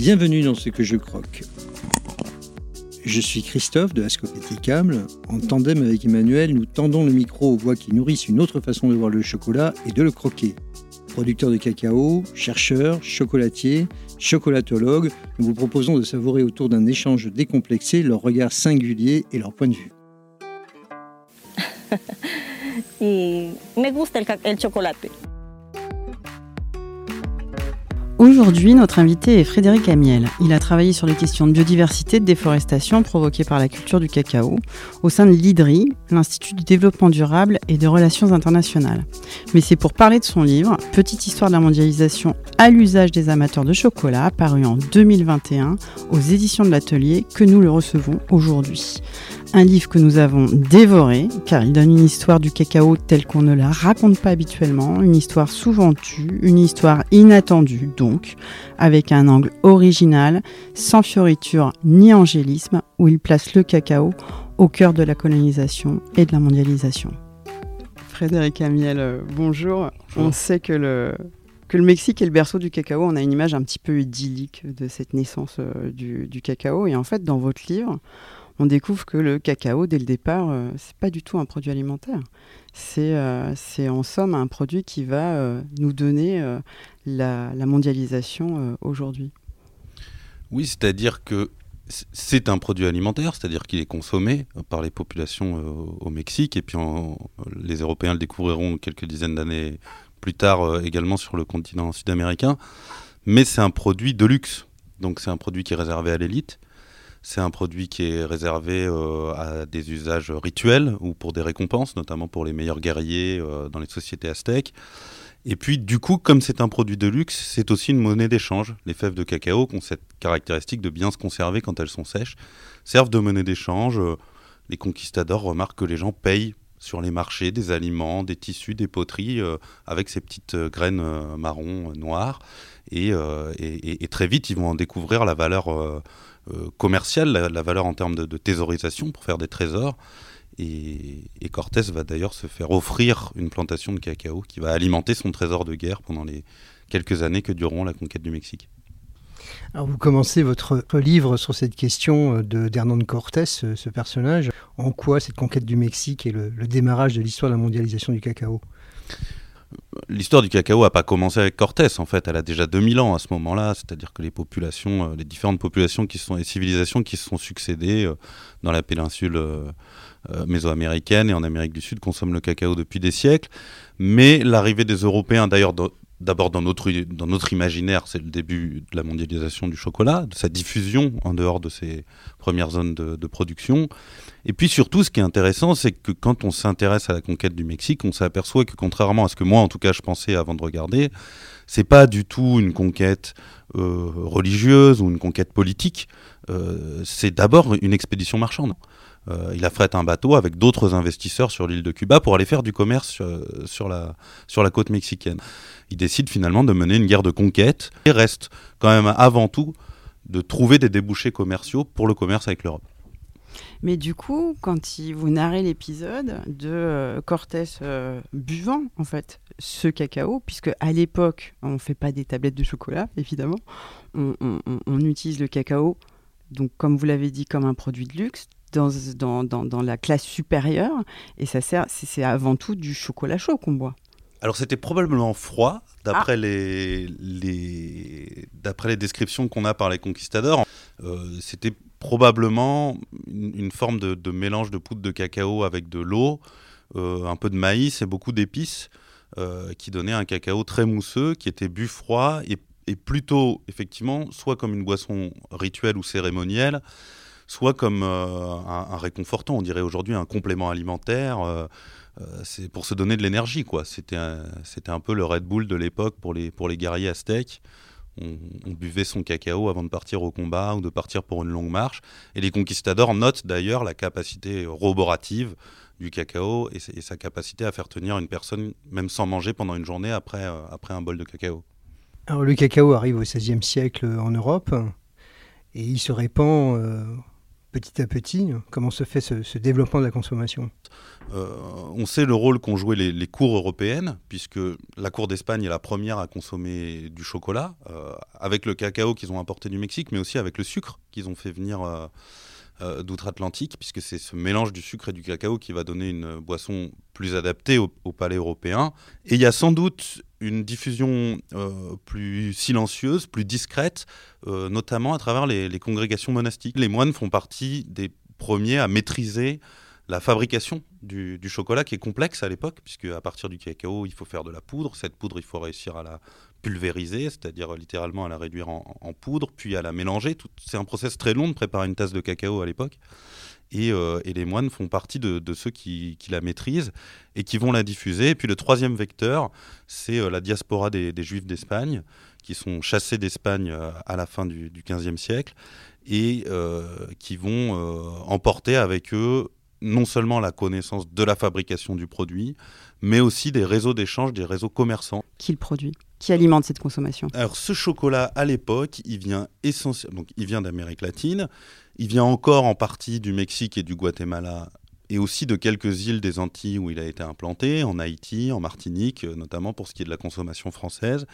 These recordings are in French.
Bienvenue dans ce que je croque. Je suis Christophe de Ascopéticable. En tandem avec Emmanuel, nous tendons le micro aux voix qui nourrissent une autre façon de voir le chocolat et de le croquer. Producteurs de cacao, chercheurs, chocolatiers, chocolatologues, nous vous proposons de savourer autour d'un échange décomplexé leur regard singulier et leur point de vue. me gusta. Aujourd'hui, notre invité est Frédéric Amiel. Il a travaillé sur les questions de biodiversité de déforestation provoquées par la culture du cacao au sein de l'IDRI, l'Institut du développement durable et de relations internationales. Mais c'est pour parler de son livre, Petite histoire de la mondialisation à l'usage des amateurs de chocolat, paru en 2021 aux éditions de l'Atelier, que nous le recevons aujourd'hui. Un livre que nous avons dévoré, car il donne une histoire du cacao telle qu'on ne la raconte pas habituellement, une histoire souvent tue, une histoire inattendue donc, avec un angle original, sans fioriture ni angélisme, où il place le cacao au cœur de la colonisation et de la mondialisation. Frédéric Amiel, euh, bonjour. On sait que le, que le Mexique est le berceau du cacao. On a une image un petit peu idyllique de cette naissance euh, du, du cacao. Et en fait, dans votre livre, on découvre que le cacao, dès le départ, euh, c'est pas du tout un produit alimentaire. C'est euh, en somme un produit qui va euh, nous donner la, mondialisation aujourd'hui. Oui, c'est-à-dire que c'est un produit alimentaire, c'est-à-dire qu'il est consommé par les populations au Mexique, et puis les Européens le découvriront quelques dizaines d'années plus tard également sur le continent sud-américain. Mais c'est un produit de luxe, donc c'est un produit qui est réservé à l'élite c'est un produit qui est réservé euh, à des usages rituels ou pour des récompenses, notamment pour les meilleurs guerriers euh, dans les sociétés aztèques. Et puis, du coup, comme c'est un produit de luxe, c'est aussi une monnaie d'échange. Les fèves de cacao, qui ont cette caractéristique de bien se conserver quand elles sont sèches, servent de monnaie d'échange. Les conquistadors remarquent que les gens payent sur les marchés des aliments, des tissus, des poteries, euh, avec ces petites graines marron, noires. Et, et, très vite, ils vont en découvrir la valeur euh, commerciale, la, valeur en termes de, thésaurisation pour faire des trésors. Et, Cortés va d'ailleurs se faire offrir une plantation de cacao qui va alimenter son trésor de guerre pendant les quelques années que dureront la conquête du Mexique. Vous commencez votre livre sur cette question euh, de d'Hernán Cortés, ce, personnage. En quoi cette conquête du Mexique est le démarrage de l'histoire de la mondialisation du cacao? L'histoire du cacao n'a pas commencé avec Cortés, en fait, elle a déjà 2000 ans à ce moment-là, c'est-à-dire que les populations, euh, les différentes populations qui sont, les civilisations qui se sont succédées euh, dans la péninsule euh, mésoaméricaine et en Amérique du Sud consomment le cacao depuis des siècles, mais l'arrivée des Européens, d'ailleurs d'abord dans notre, dans notre imaginaire, c'est le début de la mondialisation du chocolat, de sa diffusion en dehors de ses premières zones de, production. Et puis surtout, ce qui est intéressant, c'est que quand on s'intéresse à la conquête du Mexique, on s'aperçoit que contrairement à ce que moi, en tout cas, je pensais avant de regarder, c'est pas du tout une conquête euh, religieuse ou une conquête politique. Euh, c'est d'abord une expédition marchande. Euh, il affrète un bateau avec d'autres investisseurs sur l'île de Cuba pour aller faire du commerce sur, la, sur la côte mexicaine. Il décide finalement de mener une guerre de conquête et reste quand même avant tout de trouver des débouchés commerciaux pour le commerce avec l'Europe. Mais du coup, quand il, vous narrez l'épisode de euh, Cortés euh, buvant en fait ce cacao, puisque à l'époque on ne fait pas des tablettes de chocolat, évidemment, on, utilise le cacao, donc comme vous l'avez dit, comme un produit de luxe, dans, dans, dans, dans, la classe supérieure, et ça sert, c'est avant tout du chocolat chaud qu'on boit. Alors c'était probablement froid, d'après ah. les, les, les descriptions qu'on a par les conquistadors. Euh, c'était probablement une, forme de, mélange de poudre de cacao avec de l'eau, euh, un peu de maïs et beaucoup d'épices, euh, qui donnait un cacao très mousseux, qui était bu froid et, plutôt, effectivement, soit comme une boisson rituelle ou cérémonielle, soit comme un, un, réconfortant, on dirait aujourd'hui un complément alimentaire. Euh, c'est pour se donner de l'énergie, quoi. C'était un, un peu le Red Bull de l'époque pour les, pour les guerriers aztèques. On, buvait son cacao avant de partir au combat ou de partir pour une longue marche. Et les conquistadors notent d'ailleurs la capacité roborative du cacao et, sa capacité à faire tenir une personne, même sans manger pendant une journée après, euh, après un bol de cacao. Alors le cacao arrive au XVIe siècle en Europe et il se répand euh, petit à petit Comment se fait ce, développement de la consommation euh, On sait le rôle qu'ont joué les, cours européennes, puisque la Cour d'Espagne est la première à consommer du chocolat, euh, avec le cacao qu'ils ont importé du Mexique, mais aussi avec le sucre qu'ils ont fait venir euh, d'outre-Atlantique, puisque c'est ce mélange du sucre et du cacao qui va donner une boisson plus adaptée au, palais européen. Et il y a sans doute une diffusion euh, plus silencieuse, plus discrète, euh, notamment à travers les, congrégations monastiques. Les moines font partie des premiers à maîtriser la fabrication du, chocolat qui est complexe à l'époque, puisque à partir du cacao, il faut faire de la poudre. Cette poudre, il faut réussir à la pulvériser, c'est-à-dire littéralement à la réduire en, poudre, puis à la mélanger. C'est un process très long de préparer une tasse de cacao à l'époque. Et, euh, les moines font partie de, ceux qui, la maîtrisent et qui vont la diffuser. Et puis le troisième vecteur, c'est euh, la diaspora des, Juifs d'Espagne, qui sont chassés d'Espagne euh, à la fin du, XVe siècle et qui vont emporter avec eux non seulement la connaissance de la fabrication du produit, mais aussi des réseaux d'échange, des réseaux commerçants. Qui le produit? Qui alimente cette consommation Alors ce chocolat, à l'époque, il vient essentiellement, donc il vient d'Amérique latine, il vient encore en partie du Mexique et du Guatemala et aussi de quelques îles des Antilles où il a été implanté, en Haïti, en Martinique, euh, notamment pour ce qui est de la consommation française.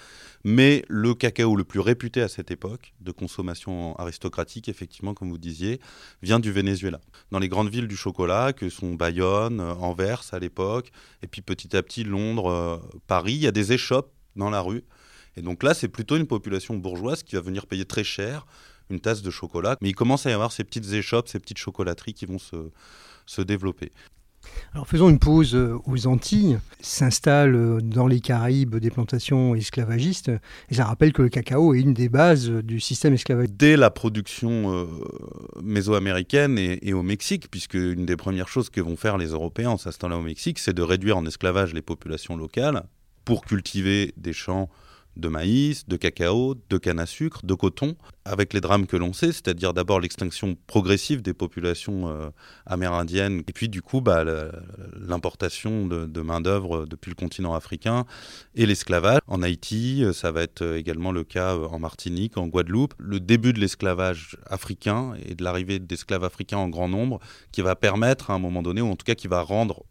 Mais le cacao le plus réputé à cette époque, de consommation aristocratique, effectivement, comme vous disiez, vient du Venezuela. Dans les grandes villes du chocolat, que sont Bayonne, Anvers à l'époque, et puis petit à petit Londres, euh, Paris, il y a des échoppes dans la rue. Et donc là, c'est plutôt une population bourgeoise qui va venir payer très cher une tasse de chocolat. Mais il commence à y avoir ces petites échoppes, ces petites chocolateries qui vont se, se développer. Alors faisons une pause euh, aux Antilles. S'installent euh, dans les Caraïbes des plantations esclavagistes. Et ça rappelle que le cacao est une des bases du système esclavagiste. Dès la production euh, mésoaméricaine et, et, au Mexique, puisque une des premières choses que vont faire les Européens en s'installant au Mexique, c'est de réduire en esclavage les populations locales pour cultiver des champs de maïs, de cacao, de canne à sucre, de coton, avec les drames que l'on sait, c'est-à-dire d'abord l'extinction progressive des populations euh, amérindiennes, et puis du coup bah, l'importation de, main-d'œuvre depuis le continent africain et l'esclavage. En Haïti, euh, ça va être euh, également le cas en Martinique, en Guadeloupe. Le début de l'esclavage africain et de l'arrivée d'esclaves africains en grand nombre qui va permettre à un moment donné, ou en tout cas qui va rendre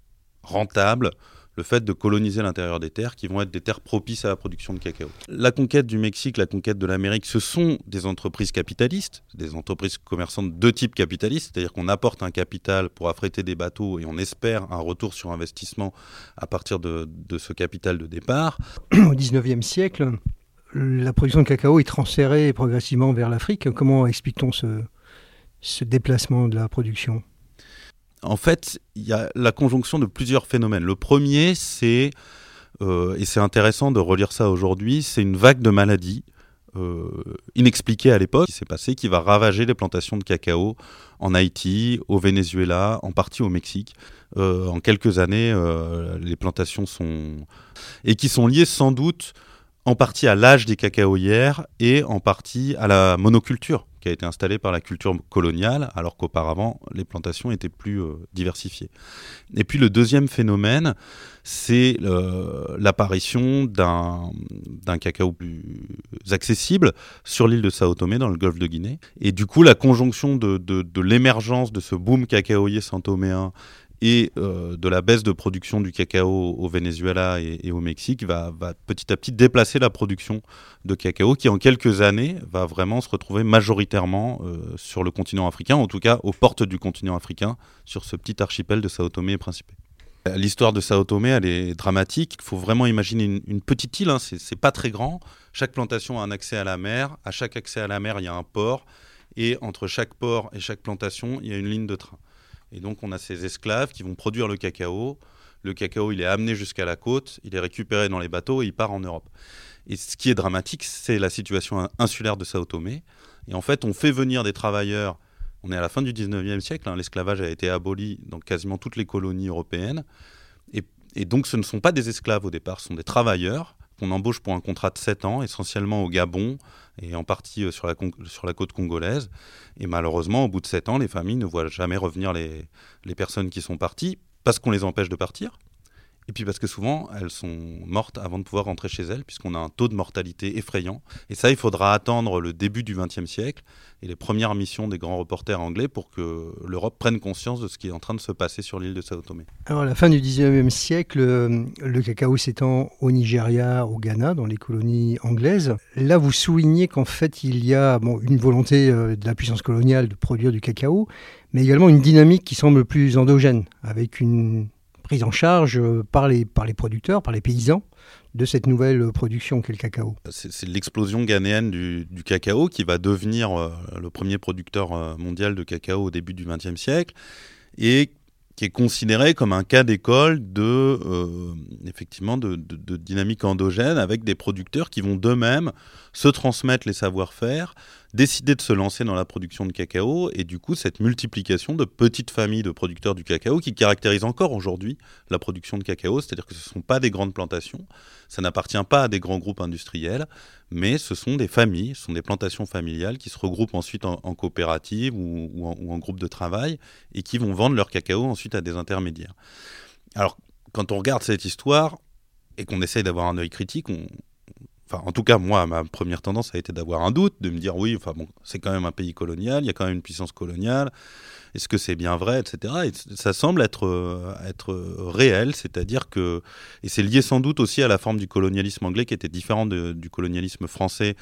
rentable le fait de coloniser l'intérieur des terres qui vont être des terres propices à la production de cacao. La conquête du Mexique, la conquête de l'Amérique, ce sont des entreprises capitalistes, des entreprises commerçantes de type capitaliste, c'est-à-dire qu'on apporte un capital pour affréter des bateaux et on espère un retour sur investissement à partir de, ce capital de départ. Au 19e siècle, la production de cacao est transférée progressivement vers l'Afrique. Comment explique-t-on ce déplacement de la production? En fait, il y a la conjonction de plusieurs phénomènes. Le premier, c'est, euh, et c'est intéressant de relire ça aujourd'hui, c'est une vague de maladies euh, inexpliquée à l'époque qui s'est passée, qui va ravager les plantations de cacao en Haïti, au Venezuela, en partie au Mexique. Euh, en quelques années, les plantations sont... et qui sont liées sans doute en partie à l'âge des cacaoyères et en partie à la monoculture qui a été installée par la culture coloniale, alors qu'auparavant, les plantations étaient plus euh, diversifiées. Et puis le deuxième phénomène, c'est euh, l'apparition d'un cacao plus accessible sur l'île de Sao Tomé, dans le golfe de Guinée. Et du coup, la conjonction de, de l'émergence de ce boom cacaoyer santoméen et euh, de la baisse de production du cacao au Venezuela et, au Mexique va, petit à petit déplacer la production de cacao qui en quelques années va vraiment se retrouver majoritairement euh, sur le continent africain, en tout cas aux portes du continent africain, sur ce petit archipel de Sao Tomé et Principe. L'histoire de Sao Tomé, elle est dramatique. Il faut vraiment imaginer une, petite île, hein. c'est pas très grand. Chaque plantation a un accès à la mer. À chaque accès à la mer, il y a un port. Et entre chaque port et chaque plantation, il y a une ligne de train. Et donc on a ces esclaves qui vont produire le cacao. Le cacao, il est amené jusqu'à la côte, il est récupéré dans les bateaux et il part en Europe. Et ce qui est dramatique, c'est la situation insulaire de Sao Tomé. Et en fait, on fait venir des travailleurs. On est à la fin du 19e siècle, hein, l'esclavage a été aboli dans quasiment toutes les colonies européennes. Et, et, donc ce ne sont pas des esclaves au départ, ce sont des travailleurs qu'on embauche pour un contrat de 7 ans, essentiellement au Gabon et en partie euh, sur la, côte congolaise. Et malheureusement, au bout de 7 ans, les familles ne voient jamais revenir les personnes qui sont parties parce qu'on les empêche de partir et puis parce que souvent, elles sont mortes avant de pouvoir rentrer chez elles, puisqu'on a un taux de mortalité effrayant. Et ça, il faudra attendre le début du XXe siècle et les premières missions des grands reporters anglais pour que l'Europe prenne conscience de ce qui est en train de se passer sur l'île de Sao Tomé. Alors, à la fin du XIXe siècle, euh, le cacao s'étend au Nigeria, au Ghana, dans les colonies anglaises. Là, vous soulignez qu'en fait, il y a bon, une volonté euh, de la puissance coloniale de produire du cacao, mais également une dynamique qui semble plus endogène, avec une prise en charge euh, par les, par les producteurs, par les paysans de cette nouvelle production qu'est le cacao. C'est l'explosion ghanéenne du, cacao qui va devenir euh, le premier producteur euh, mondial de cacao au début du XXe siècle et qui est considéré comme un cas d'école de, effectivement de, de, dynamique endogène avec des producteurs qui vont d'eux-mêmes se transmettre les savoir-faire, décider de se lancer dans la production de cacao et du coup cette multiplication de petites familles de producteurs du cacao qui caractérise encore aujourd'hui la production de cacao, c'est-à-dire que ce ne sont pas des grandes plantations, ça n'appartient pas à des grands groupes industriels, mais ce sont des familles, ce sont des plantations familiales qui se regroupent ensuite en, coopérative ou, en, ou en groupe de travail et qui vont vendre leur cacao ensuite à des intermédiaires. Alors quand on regarde cette histoire et qu'on essaye d'avoir un œil critique, on, Enfin, en tout cas, moi, ma première tendance a été d'avoir un doute, de me dire oui, enfin bon, c'est quand même un pays colonial, il y a quand même une puissance coloniale. Est-ce que c'est bien vrai, etc. Et ça semble être euh, être réel, c'est-à-dire que et c'est lié sans doute aussi à la forme du colonialisme anglais qui était différent du colonialisme français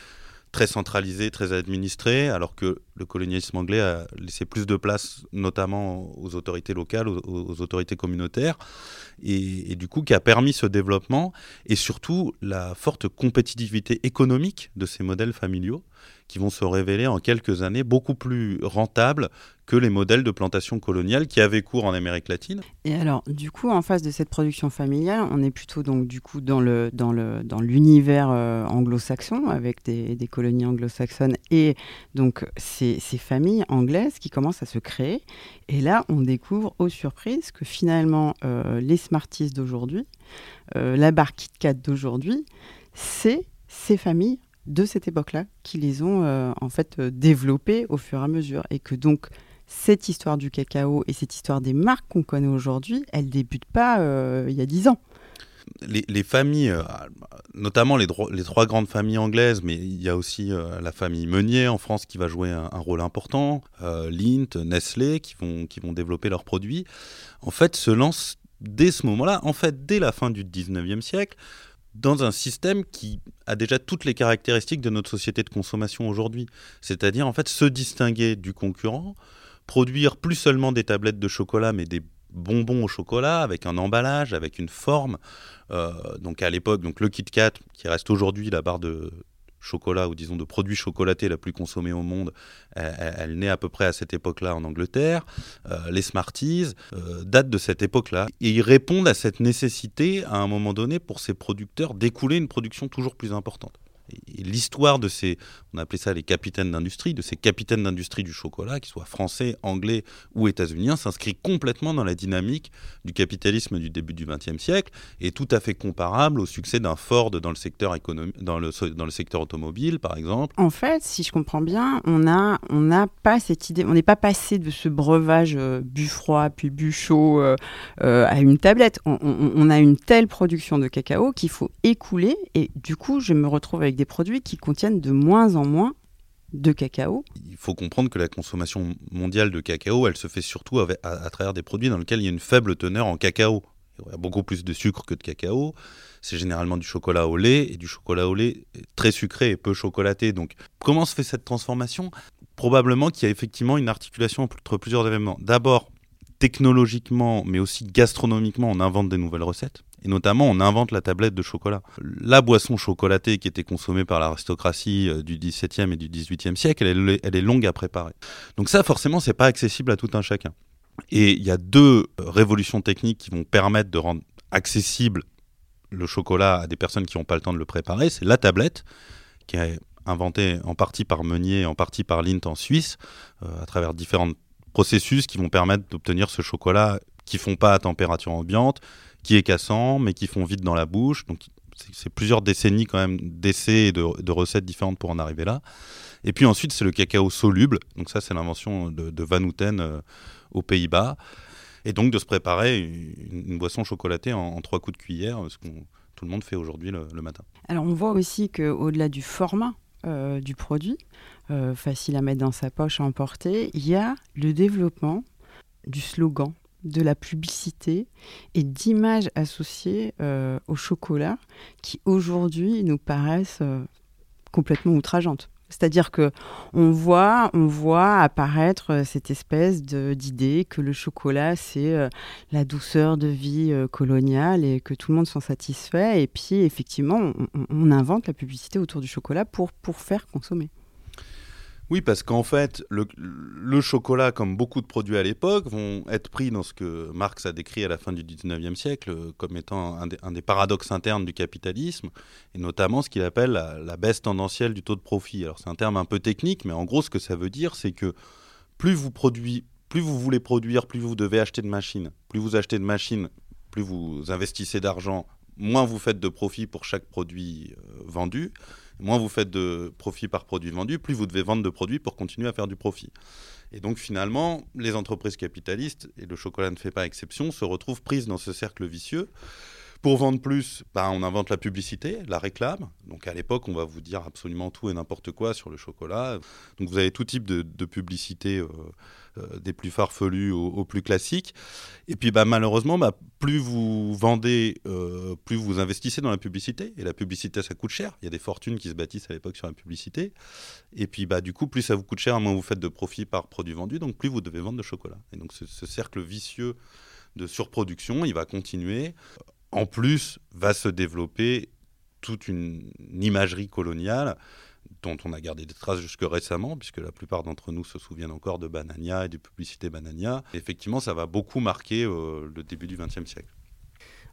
très centralisé, très administré, alors que le colonialisme anglais a laissé plus de place notamment aux autorités locales, aux, autorités communautaires, et, du coup qui a permis ce développement, et surtout la forte compétitivité économique de ces modèles familiaux, qui vont se révéler en quelques années beaucoup plus rentables que les modèles de plantation coloniale qui avaient cours en Amérique latine. Et alors, du coup, en face de cette production familiale, on est plutôt donc du coup dans le dans le dans l'univers euh, anglo-saxon avec des, des colonies anglo-saxonnes et donc ces, ces, familles anglaises qui commencent à se créer. Et là, on découvre aux surprises que finalement euh, les Smarties d'aujourd'hui, euh, la barre KitKat d'aujourd'hui, c'est ces familles de cette époque-là qui les ont en fait développées au fur et à mesure. Et que donc cette histoire du cacao et cette histoire des marques qu'on connaît aujourd'hui, elle débute pas euh, il y a dix ans. Les, familles, euh, notamment les, trois grandes familles anglaises, mais il y a aussi euh, la famille Meunier en France qui va jouer un, rôle important, Lindt, Nestlé qui vont, qui vont développer leurs produits, en fait se lancent dès ce moment-là, en fait dès la fin du 19e siècle, dans un système qui a déjà toutes les caractéristiques de notre société de consommation aujourd'hui. C'est-à-dire en fait se distinguer du concurrent, produire plus seulement des tablettes de chocolat, mais des bonbons au chocolat avec un emballage, avec une forme. Euh, donc à l'époque, donc le Kit Kat, qui reste aujourd'hui la barre de chocolat ou disons de produits chocolatés la plus consommée au monde, elle, naît à peu près à cette époque-là en Angleterre. Euh, les Smarties euh, datent de cette époque-là et ils répondent à cette nécessité à un moment donné pour ces producteurs d'écouler une production toujours plus importante l'histoire de ces, on appelait ça les capitaines d'industrie, de ces capitaines d'industrie du chocolat, qu'ils soient français, anglais ou états-uniens, s'inscrit complètement dans la dynamique du capitalisme du début du XXe siècle et tout à fait comparable au succès d'un Ford dans le secteur dans le, dans le secteur automobile, par exemple. En fait, si je comprends bien, on n'a on a pas cette idée, on n'est pas passé de ce breuvage euh, bu froid puis bu chaud euh, euh, à une tablette. On, on a une telle production de cacao qu'il faut écouler et du coup, je me retrouve avec des produits qui contiennent de moins en moins de cacao. Il faut comprendre que la consommation mondiale de cacao, elle se fait surtout à, travers des produits dans lesquels il y a une faible teneur en cacao. Il y a beaucoup plus de sucre que de cacao. C'est généralement du chocolat au lait et du chocolat au lait très sucré et peu chocolaté. Donc, comment se fait cette transformation? Probablement qu'il y a effectivement une articulation entre plusieurs événements. D'abord, technologiquement, mais aussi gastronomiquement, on invente des nouvelles recettes. Et notamment, on invente la tablette de chocolat. La boisson chocolatée qui était consommée par l'aristocratie euh, du XVIIe et du XVIIIe siècle, elle, est longue à préparer. Donc ça, forcément, c'est pas accessible à tout un chacun. Et il y a deux euh, révolutions techniques qui vont permettre de rendre accessible le chocolat à des personnes qui n'ont pas le temps de le préparer. C'est la tablette, qui est inventée en partie par Meunier en partie par Lindt en Suisse, euh, à travers différents processus qui vont permettre d'obtenir ce chocolat qui font pas à température ambiante, qui est cassant, mais qui font vite dans la bouche. Donc c'est plusieurs décennies quand même d'essais et de, recettes différentes pour en arriver là. Et puis ensuite, c'est le cacao soluble. Donc ça, c'est l'invention de, Van Houten euh, aux Pays-Bas. et donc de se préparer une, boisson chocolatée en, trois coups de cuillère, ce que tout le monde fait aujourd'hui le, matin. Alors on voit aussi qu'au-delà du format euh, du produit, euh, facile à mettre dans sa poche, à emporter, il y a le développement du slogan, de la publicité et d'images associées euh, au chocolat qui aujourd'hui nous paraissent complètement outrageantes. C'est-à-dire que on voit, on voit apparaître euh, cette espèce d'idée que le chocolat c'est euh, la douceur de vie euh, coloniale et que tout le monde s'en satisfait. Et puis effectivement, on, invente la publicité autour du chocolat pour, pour faire consommer. Oui, parce qu'en fait, le, chocolat, comme beaucoup de produits à l'époque, vont être pris dans ce que Marx a décrit à la fin du 19e siècle euh, comme étant un des, paradoxes internes du capitalisme, et notamment ce qu'il appelle la, baisse tendancielle du taux de profit. Alors c'est un terme un peu technique, mais en gros, ce que ça veut dire, c'est que plus vous, produit, plus vous voulez produire, plus vous devez acheter de machines. Plus vous achetez de machines, plus vous investissez d'argent, moins vous faites de profit pour chaque produit euh, vendu moins vous faites de profit par produit vendu, plus vous devez vendre de produits pour continuer à faire du profit. Et donc finalement, les entreprises capitalistes, et le chocolat ne fait pas exception, se retrouvent prises dans ce cercle vicieux. Pour vendre plus, ben, on invente la publicité, la réclame. Donc à l'époque, on va vous dire absolument tout et n'importe quoi sur le chocolat. Donc vous avez tout type de, publicité. Euh, des plus farfelus aux, plus classiques. Et puis bah, malheureusement, bah, plus vous vendez, euh, plus vous investissez dans la publicité. Et la publicité, ça coûte cher. Il y a des fortunes qui se bâtissent à l'époque sur la publicité. Et puis bah, du coup, plus ça vous coûte cher, moins vous faites de profit par produit vendu, donc plus vous devez vendre de chocolat. Et donc ce cercle vicieux de surproduction, il va continuer. En plus, va se développer toute une imagerie coloniale dont on a gardé des traces jusque récemment, puisque la plupart d'entre nous se souviennent encore de Banania et des publicités Banania. effectivement, ça va beaucoup marquer euh, le début du XXe siècle.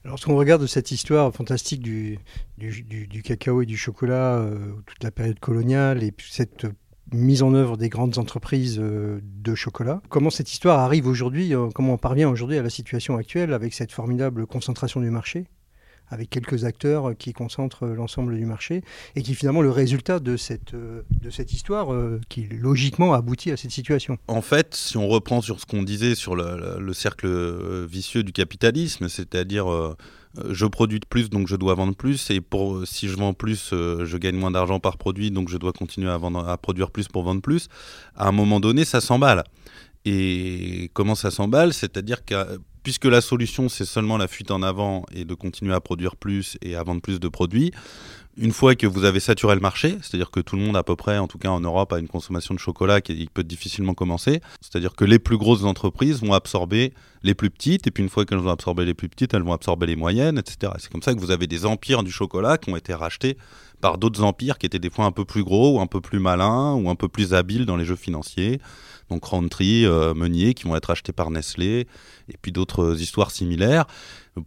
Alors, si on regarde cette histoire fantastique du, du, cacao et du chocolat, euh, toute la période coloniale et cette mise en œuvre des grandes entreprises euh, de chocolat. Comment cette histoire arrive aujourd'hui, comment on parvient aujourd'hui à la situation actuelle avec cette formidable concentration du marché? Avec quelques acteurs qui concentrent l'ensemble du marché et qui finalement le résultat de cette, euh, de cette histoire euh, qui logiquement aboutit à cette situation. En fait, si on reprend sur ce qu'on disait sur le, cercle euh, vicieux du capitalisme, c'est-à-dire je produis plus donc je dois vendre plus et pour si je vends plus je gagne moins d'argent par produit donc je dois continuer à, vendre, à produire plus pour vendre plus, à un moment donné ça s'emballe. Et comment ça s'emballe? C'est-à-dire que puisque la solution c'est seulement la fuite en avant et de continuer à produire plus et à vendre plus de produits, une fois que vous avez saturé le marché, c'est-à-dire que tout le monde à peu près, en tout cas en Europe, a une consommation de chocolat qui peut difficilement commencer, c'est-à-dire que les plus grosses entreprises vont absorber les plus petites, et puis une fois qu'elles ont absorbé les plus petites, elles vont absorber les moyennes, etc. C'est comme ça que vous avez des empires du chocolat qui ont été rachetés par d'autres empires qui étaient des fois un peu plus gros, ou un peu plus malins, ou un peu plus habiles dans les jeux financiers donc Roundtree, euh, Meunier, qui vont être achetés par Nestlé, et puis d'autres histoires similaires,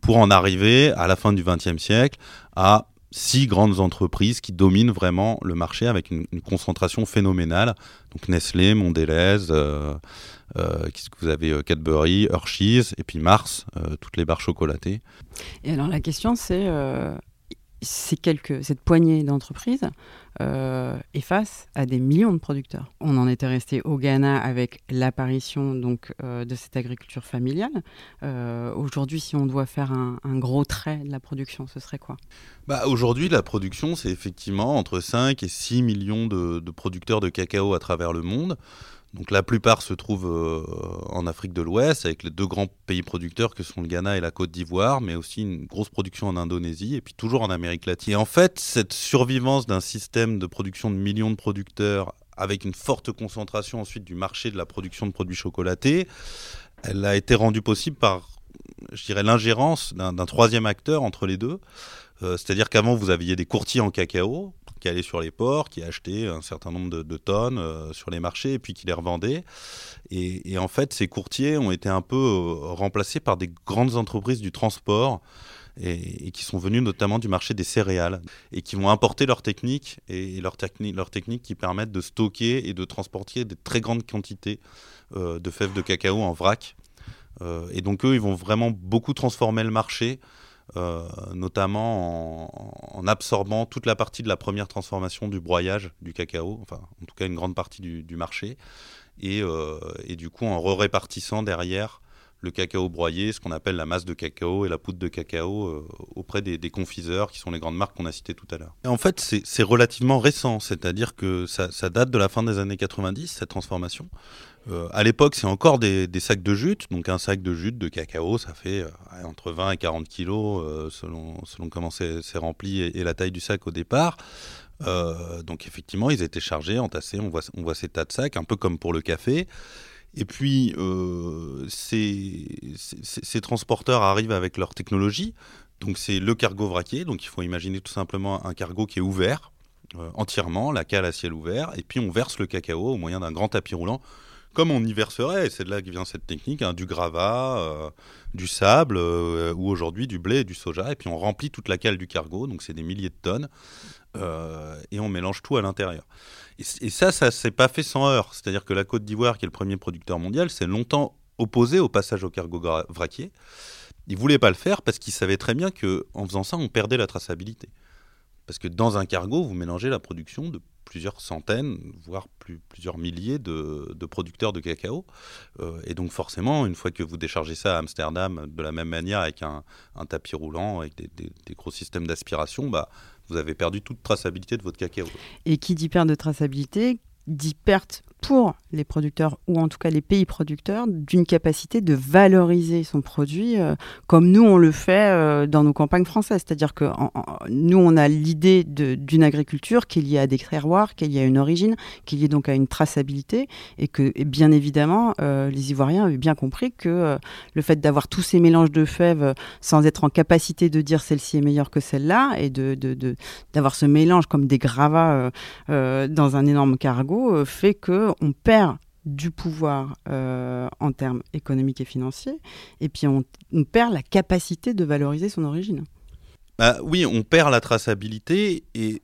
pour en arriver à la fin du XXe siècle à six grandes entreprises qui dominent vraiment le marché avec une, concentration phénoménale. Donc Nestlé, Mondelez, euh, euh, vous avez Cadbury, Hershey's et puis Mars, toutes les barres chocolatées. Et alors la question c'est ces quelques, cette poignée d'entreprises euh, est face à des millions de producteurs. On en était resté au Ghana avec l'apparition donc euh, de cette agriculture familiale. Euh, aujourd'hui, si on doit faire un, gros trait de la production, ce serait quoi? Bah, Aujourd'hui, la production, c'est effectivement entre 5 et 6 millions de producteurs de cacao à travers le monde. Donc la plupart se trouvent euh, en Afrique de l'Ouest, avec les deux grands pays producteurs que sont le Ghana et la Côte d'Ivoire, mais aussi une grosse production en Indonésie et puis toujours en Amérique latine. Et en fait, cette survivance d'un système de production de millions de producteurs avec une forte concentration ensuite du marché de la production de produits chocolatés, elle a été rendue possible par, je dirais, l'ingérence d'un troisième acteur entre les deux. Euh, c'est-à-dire qu'avant, vous aviez des courtiers en cacao, qui allait sur les ports, qui achetait un certain nombre de, tonnes euh, sur les marchés et puis qui les revendait. Et, en fait, ces courtiers ont été un peu euh, remplacés par des grandes entreprises du transport. Et, qui sont venus notamment du marché des céréales et qui vont importer leurs techniques et leurs techniques qui permettent de stocker et de transporter des très grandes quantités euh, de fèves de cacao en vrac. et donc eux, ils vont vraiment beaucoup transformer le marché euh, notamment en, absorbant toute la partie de la première transformation du broyage du cacao, enfin en tout cas une grande partie du, marché, et, euh, et, du coup en répartissant derrière le cacao broyé, ce qu'on appelle la masse de cacao et la poudre de cacao euh, auprès des, confiseurs, qui sont les grandes marques qu'on a citées tout à l'heure. En fait, c'est relativement récent, c'est-à-dire que ça, date de la fin des années 90, cette transformation. Euh, à l'époque, c'est encore des, sacs de jute, donc un sac de jute de cacao, ça fait euh, entre 20 et 40 kilos selon, selon comment c'est rempli et, la taille du sac au départ. donc effectivement, ils étaient chargés, entassés, on voit, ces tas de sacs, un peu comme pour le café. Et puis, euh, ces, transporteurs arrivent avec leur technologie. Donc, c'est le cargo vraquier. Donc, il faut imaginer tout simplement un cargo qui est ouvert euh, entièrement, la cale à ciel ouvert. Et puis, on verse le cacao au moyen d'un grand tapis roulant, comme on y verserait, et c'est de là que vient cette technique, hein, du gravat, euh, du sable, ou aujourd'hui du blé et du soja. Et puis, on remplit toute la cale du cargo. Donc, c'est des milliers de tonnes. et on mélange tout à l'intérieur. Et, ça, ça s'est pas fait sans heurts. C'est-à-dire que la Côte d'Ivoire, qui est le premier producteur mondial, s'est longtemps opposé au passage au cargo vraquier. Il voulait pas le faire parce qu'il savait très bien qu'en faisant ça, on perdait la traçabilité. Parce que dans un cargo, vous mélangez la production de plusieurs centaines, voire plusieurs milliers de, producteurs de cacao. Euh, et donc forcément, une fois que vous déchargez ça à Amsterdam de la même manière avec un, tapis roulant, avec des, gros systèmes d'aspiration, bah, vous avez perdu toute traçabilité de votre cacao. Et qui dit perte de traçabilité dit perte pour les producteurs ou en tout cas les pays producteurs d'une capacité de valoriser son produit euh, comme nous on le fait euh, dans nos campagnes françaises. C'est-à-dire que nous on a l'idée d'une agriculture qui est liée à des terroirs, qui est liée à une origine, qui est liée donc à une traçabilité et que bien évidemment euh, les Ivoiriens avaient bien compris que le fait d'avoir tous ces mélanges de fèves sans être en capacité de dire celle-ci est meilleure que celle-là et de, d'avoir ce mélange comme des gravats dans un énorme cargo fait que on perd du pouvoir euh, en termes économiques et financiers, et puis on, perd la capacité de valoriser son origine. Bah, oui, on perd la traçabilité, et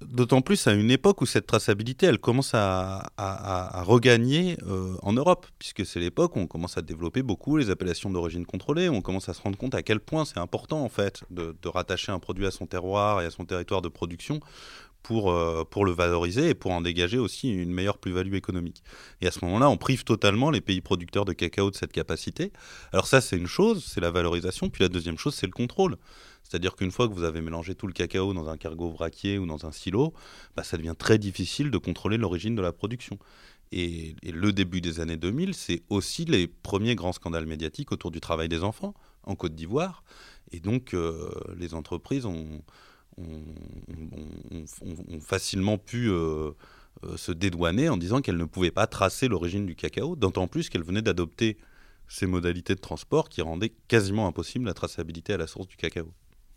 d'autant plus à une époque où cette traçabilité, elle commence à, regagner euh, en Europe, puisque c'est l'époque où on commence à développer beaucoup les appellations d'origine contrôlée, on commence à se rendre compte à quel point c'est important en fait de rattacher un produit à son terroir et à son territoire de production pour, euh, pour le valoriser et pour en dégager aussi une meilleure plus-value économique. Et à ce moment-là, on prive totalement les pays producteurs de cacao de cette capacité. Alors ça, c'est une chose, c'est la valorisation. Puis la deuxième chose, c'est le contrôle. C'est-à-dire qu'une fois que vous avez mélangé tout le cacao dans un cargo vraquier ou dans un silo, bah, ça devient très difficile de contrôler l'origine de la production. Et, le début des années 2000, c'est aussi les premiers grands scandales médiatiques autour du travail des enfants en Côte d'Ivoire. Et donc, euh, les entreprises ont, ont, facilement pu euh, euh, se dédouaner en disant qu'elles ne pouvaient pas tracer l'origine du cacao, d'autant plus qu'elles venaient d'adopter ces modalités de transport qui rendaient quasiment impossible la traçabilité à la source du cacao.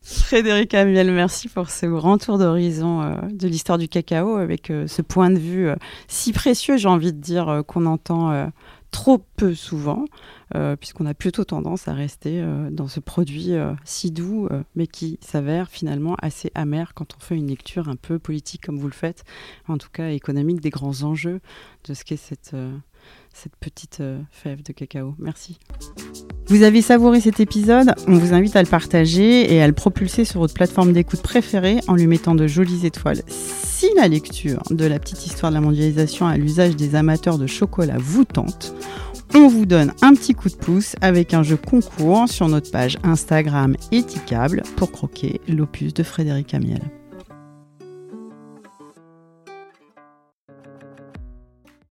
Frédéric Amiel, merci pour ce grand tour d'horizon euh, de l'histoire du cacao avec ce point de vue si précieux, j'ai envie de dire, qu'on entend trop peu souvent, euh, puisqu'on a plutôt tendance à rester euh, dans ce produit euh, si doux, mais qui s'avère finalement assez amer quand on fait une lecture un peu politique comme vous le faites, en tout cas économique, des grands enjeux de ce qu'est cette, cette petite fève de cacao. Merci. Vous avez savouré cet épisode On vous invite à le partager et à le propulser sur votre plateforme d'écoute préférée en lui mettant de jolies étoiles. Si la lecture de la petite histoire de la mondialisation à l'usage des amateurs de chocolat vous tente, on vous donne un petit coup de pouce avec un jeu concours sur notre page Instagram Éticable pour croquer l'opus de Frédéric Amiel.